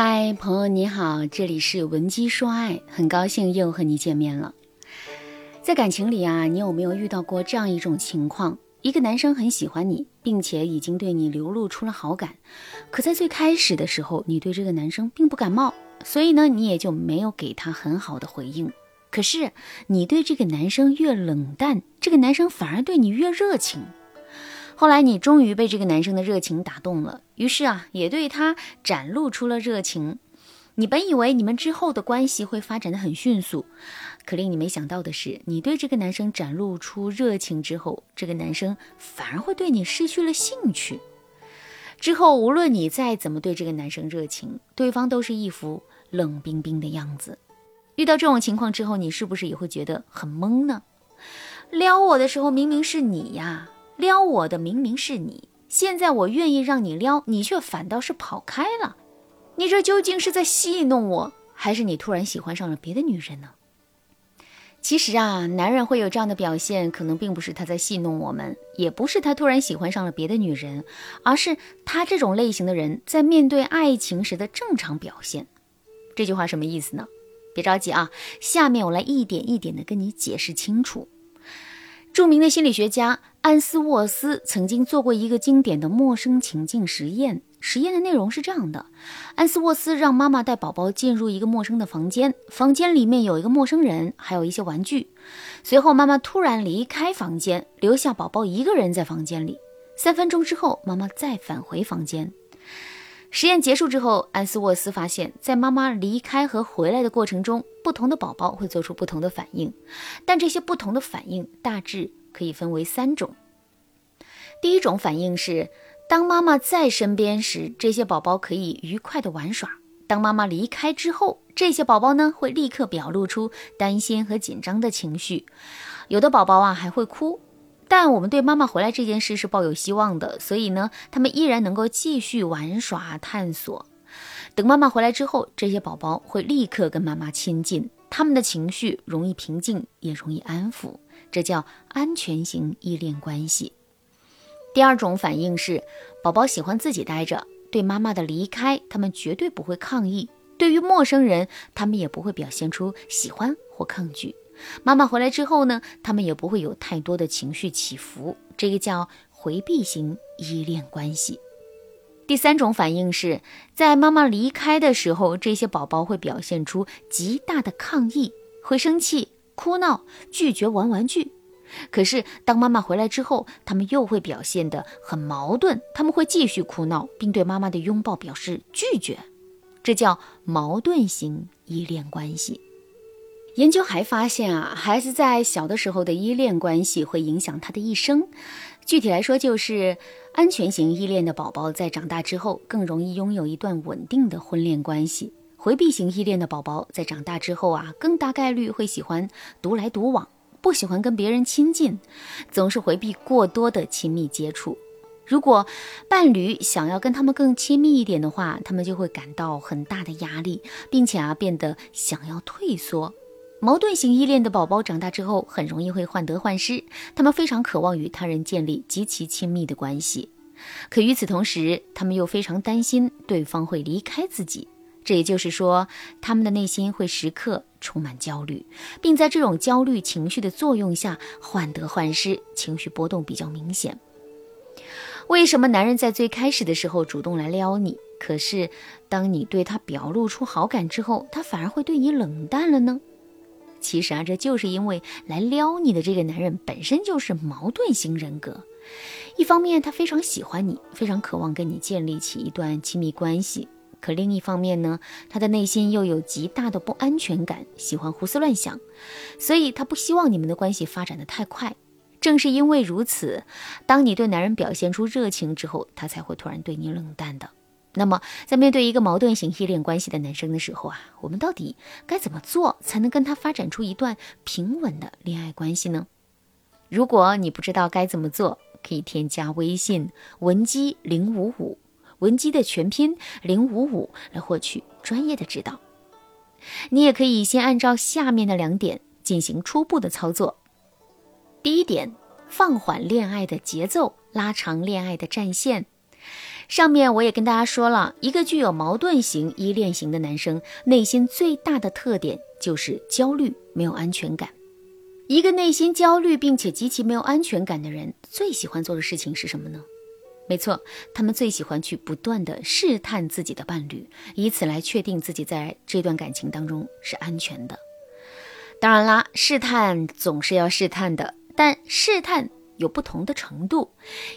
嗨，朋友你好，这里是文姬说爱，很高兴又和你见面了。在感情里啊，你有没有遇到过这样一种情况？一个男生很喜欢你，并且已经对你流露出了好感，可在最开始的时候，你对这个男生并不感冒，所以呢，你也就没有给他很好的回应。可是你对这个男生越冷淡，这个男生反而对你越热情。后来你终于被这个男生的热情打动了，于是啊，也对他展露出了热情。你本以为你们之后的关系会发展的很迅速，可令你没想到的是，你对这个男生展露出热情之后，这个男生反而会对你失去了兴趣。之后无论你再怎么对这个男生热情，对方都是一副冷冰冰的样子。遇到这种情况之后，你是不是也会觉得很懵呢？撩我的时候明明是你呀。撩我的明明是你，现在我愿意让你撩，你却反倒是跑开了，你这究竟是在戏弄我，还是你突然喜欢上了别的女人呢？其实啊，男人会有这样的表现，可能并不是他在戏弄我们，也不是他突然喜欢上了别的女人，而是他这种类型的人在面对爱情时的正常表现。这句话什么意思呢？别着急啊，下面我来一点一点的跟你解释清楚。著名的心理学家安斯沃斯曾经做过一个经典的陌生情境实验。实验的内容是这样的：安斯沃斯让妈妈带宝宝进入一个陌生的房间，房间里面有一个陌生人，还有一些玩具。随后，妈妈突然离开房间，留下宝宝一个人在房间里。三分钟之后，妈妈再返回房间。实验结束之后，安斯沃斯发现，在妈妈离开和回来的过程中，不同的宝宝会做出不同的反应，但这些不同的反应大致可以分为三种。第一种反应是，当妈妈在身边时，这些宝宝可以愉快的玩耍；当妈妈离开之后，这些宝宝呢会立刻表露出担心和紧张的情绪，有的宝宝啊还会哭。但我们对妈妈回来这件事是抱有希望的，所以呢，他们依然能够继续玩耍、探索。等妈妈回来之后，这些宝宝会立刻跟妈妈亲近，他们的情绪容易平静，也容易安抚，这叫安全型依恋关系。第二种反应是，宝宝喜欢自己待着，对妈妈的离开，他们绝对不会抗议；对于陌生人，他们也不会表现出喜欢或抗拒。妈妈回来之后呢，他们也不会有太多的情绪起伏，这个叫回避型依恋关系。第三种反应是在妈妈离开的时候，这些宝宝会表现出极大的抗议，会生气、哭闹、拒绝玩玩具。可是当妈妈回来之后，他们又会表现得很矛盾，他们会继续哭闹，并对妈妈的拥抱表示拒绝，这叫矛盾型依恋关系。研究还发现啊，孩子在小的时候的依恋关系会影响他的一生。具体来说，就是安全型依恋的宝宝在长大之后更容易拥有一段稳定的婚恋关系；回避型依恋的宝宝在长大之后啊，更大概率会喜欢独来独往，不喜欢跟别人亲近，总是回避过多的亲密接触。如果伴侣想要跟他们更亲密一点的话，他们就会感到很大的压力，并且啊，变得想要退缩。矛盾型依恋的宝宝长大之后，很容易会患得患失，他们非常渴望与他人建立极其亲密的关系，可与此同时，他们又非常担心对方会离开自己。这也就是说，他们的内心会时刻充满焦虑，并在这种焦虑情绪的作用下患得患失，情绪波动比较明显。为什么男人在最开始的时候主动来撩你，可是当你对他表露出好感之后，他反而会对你冷淡了呢？其实啊，这就是因为来撩你的这个男人本身就是矛盾型人格。一方面，他非常喜欢你，非常渴望跟你建立起一段亲密关系；可另一方面呢，他的内心又有极大的不安全感，喜欢胡思乱想，所以他不希望你们的关系发展的太快。正是因为如此，当你对男人表现出热情之后，他才会突然对你冷淡的。那么，在面对一个矛盾型依恋关系的男生的时候啊，我们到底该怎么做才能跟他发展出一段平稳的恋爱关系呢？如果你不知道该怎么做，可以添加微信文姬零五五，文姬的全拼零五五来获取专业的指导。你也可以先按照下面的两点进行初步的操作。第一点，放缓恋爱的节奏，拉长恋爱的战线。上面我也跟大家说了一个具有矛盾型依恋型的男生，内心最大的特点就是焦虑，没有安全感。一个内心焦虑并且极其没有安全感的人，最喜欢做的事情是什么呢？没错，他们最喜欢去不断的试探自己的伴侣，以此来确定自己在这段感情当中是安全的。当然啦，试探总是要试探的，但试探。有不同的程度。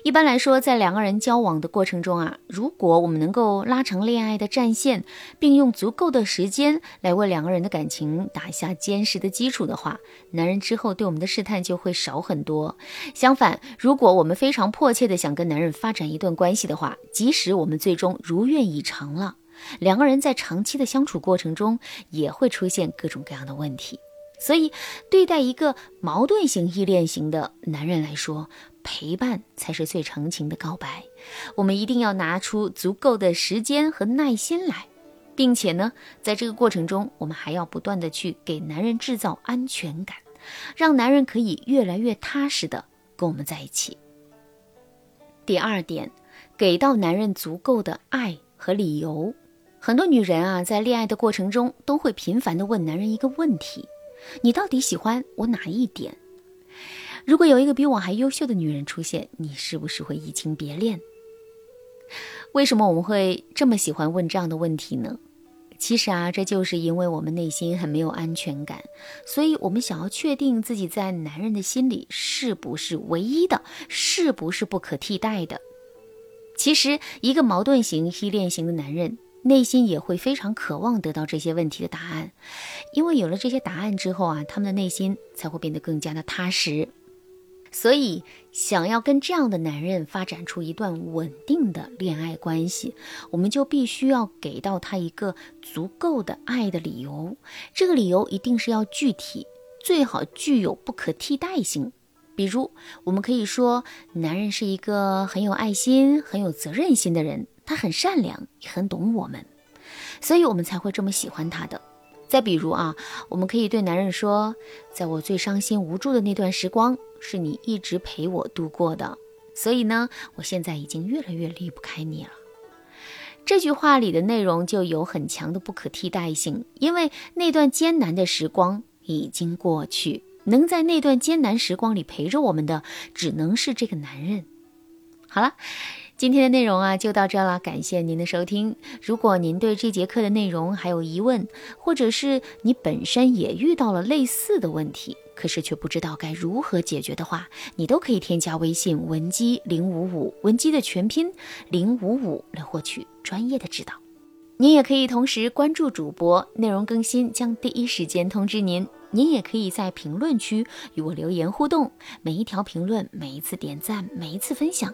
一般来说，在两个人交往的过程中啊，如果我们能够拉长恋爱的战线，并用足够的时间来为两个人的感情打下坚实的基础的话，男人之后对我们的试探就会少很多。相反，如果我们非常迫切的想跟男人发展一段关系的话，即使我们最终如愿以偿了，两个人在长期的相处过程中也会出现各种各样的问题。所以，对待一个矛盾型依恋型的男人来说，陪伴才是最长情的告白。我们一定要拿出足够的时间和耐心来，并且呢，在这个过程中，我们还要不断的去给男人制造安全感，让男人可以越来越踏实的跟我们在一起。第二点，给到男人足够的爱和理由。很多女人啊，在恋爱的过程中，都会频繁的问男人一个问题。你到底喜欢我哪一点？如果有一个比我还优秀的女人出现，你是不是会移情别恋？为什么我们会这么喜欢问这样的问题呢？其实啊，这就是因为我们内心很没有安全感，所以我们想要确定自己在男人的心里是不是唯一的，是不是不可替代的。其实，一个矛盾型依恋型的男人。内心也会非常渴望得到这些问题的答案，因为有了这些答案之后啊，他们的内心才会变得更加的踏实。所以，想要跟这样的男人发展出一段稳定的恋爱关系，我们就必须要给到他一个足够的爱的理由。这个理由一定是要具体，最好具有不可替代性。比如，我们可以说，男人是一个很有爱心、很有责任心的人。他很善良，也很懂我们，所以我们才会这么喜欢他的。再比如啊，我们可以对男人说：“在我最伤心无助的那段时光，是你一直陪我度过的，所以呢，我现在已经越来越离不开你了。”这句话里的内容就有很强的不可替代性，因为那段艰难的时光已经过去，能在那段艰难时光里陪着我们的，只能是这个男人。好了。今天的内容啊，就到这了。感谢您的收听。如果您对这节课的内容还有疑问，或者是你本身也遇到了类似的问题，可是却不知道该如何解决的话，你都可以添加微信文姬零五五，文姬的全拼零五五，来获取专业的指导。您也可以同时关注主播，内容更新将第一时间通知您。您也可以在评论区与我留言互动，每一条评论、每一次点赞、每一次分享，